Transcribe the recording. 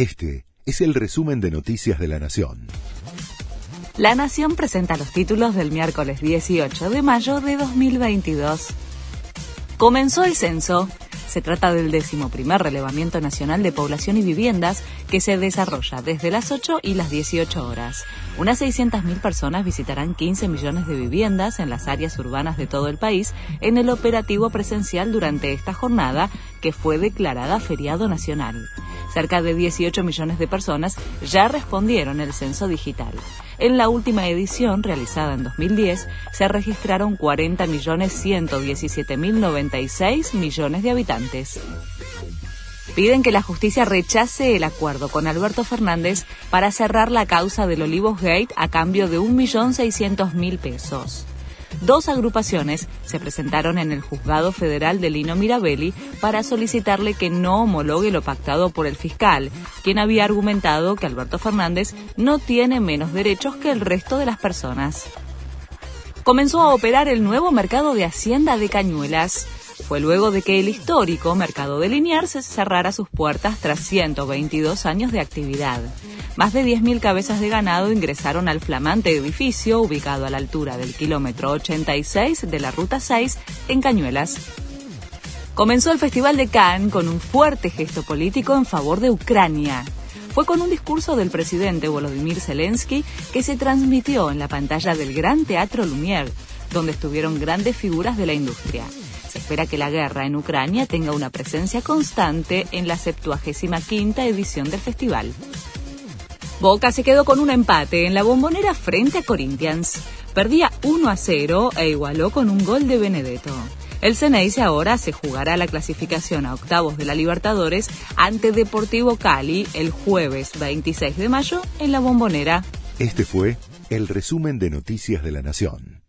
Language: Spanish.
Este es el resumen de Noticias de la Nación. La Nación presenta los títulos del miércoles 18 de mayo de 2022. Comenzó el censo. Se trata del decimoprimer relevamiento nacional de población y viviendas que se desarrolla desde las 8 y las 18 horas. Unas 600.000 personas visitarán 15 millones de viviendas en las áreas urbanas de todo el país en el operativo presencial durante esta jornada que fue declarada feriado nacional. Cerca de 18 millones de personas ya respondieron el censo digital. En la última edición, realizada en 2010, se registraron 40.117.096 millones de habitantes. Piden que la justicia rechace el acuerdo con Alberto Fernández para cerrar la causa del Olivos Gate a cambio de 1.600.000 pesos. Dos agrupaciones se presentaron en el juzgado federal de Lino Mirabelli para solicitarle que no homologue lo pactado por el fiscal, quien había argumentado que Alberto Fernández no tiene menos derechos que el resto de las personas. Comenzó a operar el nuevo mercado de Hacienda de Cañuelas fue luego de que el histórico mercado de Liniers cerrara sus puertas tras 122 años de actividad. Más de 10.000 cabezas de ganado ingresaron al flamante edificio ubicado a la altura del kilómetro 86 de la Ruta 6 en Cañuelas. Comenzó el Festival de Cannes con un fuerte gesto político en favor de Ucrania. Fue con un discurso del presidente Volodymyr Zelensky que se transmitió en la pantalla del Gran Teatro Lumière, donde estuvieron grandes figuras de la industria. Espera que la guerra en Ucrania tenga una presencia constante en la 75 edición del festival. Boca se quedó con un empate en la bombonera frente a Corinthians. Perdía 1 a 0 e igualó con un gol de Benedetto. El Ceneice ahora se jugará la clasificación a octavos de la Libertadores ante Deportivo Cali el jueves 26 de mayo en la Bombonera. Este fue el resumen de Noticias de la Nación.